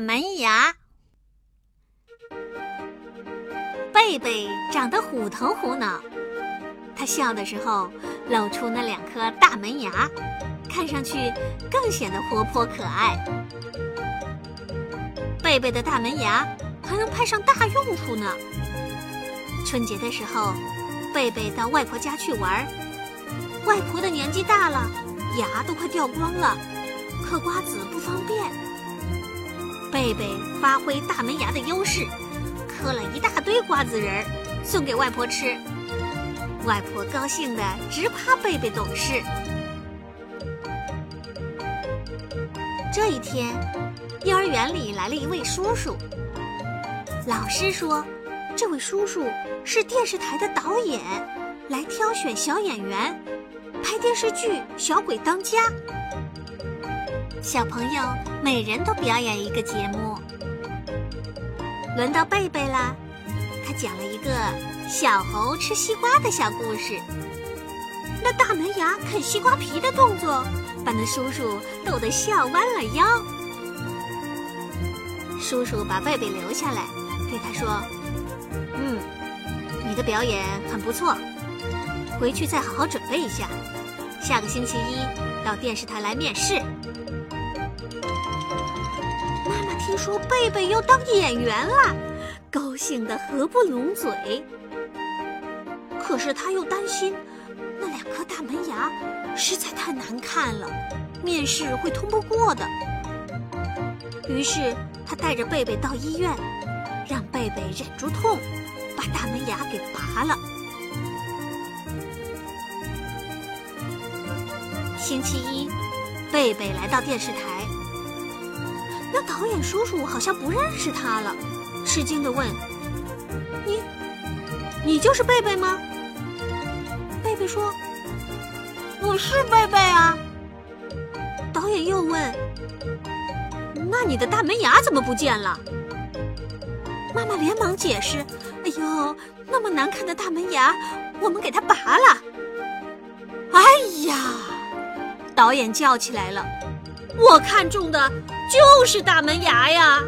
门牙。贝贝长得虎头虎脑，他笑的时候露出那两颗大门牙，看上去更显得活泼可爱。贝贝的大门牙还能派上大用处呢。春节的时候，贝贝到外婆家去玩，外婆的年纪大了，牙都快掉光了，嗑瓜子不方便。贝贝发挥大门牙的优势。嗑了一大堆瓜子仁儿，送给外婆吃。外婆高兴的直夸贝贝懂事。这一天，幼儿园里来了一位叔叔。老师说，这位叔叔是电视台的导演，来挑选小演员，拍电视剧《小鬼当家》。小朋友每人都表演一个节目。轮到贝贝啦，他讲了一个小猴吃西瓜的小故事。那大门牙啃西瓜皮的动作，把那叔叔逗得笑弯了腰。叔叔把贝贝留下来，对他说：“嗯，你的表演很不错，回去再好好准备一下，下个星期一到电视台来面试。”听说贝贝要当演员了，高兴得合不拢嘴。可是他又担心那两颗大门牙实在太难看了，面试会通不过的。于是他带着贝贝到医院，让贝贝忍住痛，把大门牙给拔了。星期一，贝贝来到电视台。那导演叔叔好像不认识他了，吃惊的问：“你，你就是贝贝吗？”贝贝说：“我是贝贝啊。”导演又问：“那你的大门牙怎么不见了？”妈妈连忙解释：“哎呦，那么难看的大门牙，我们给它拔了。”哎呀！导演叫起来了。我看中的就是大门牙呀。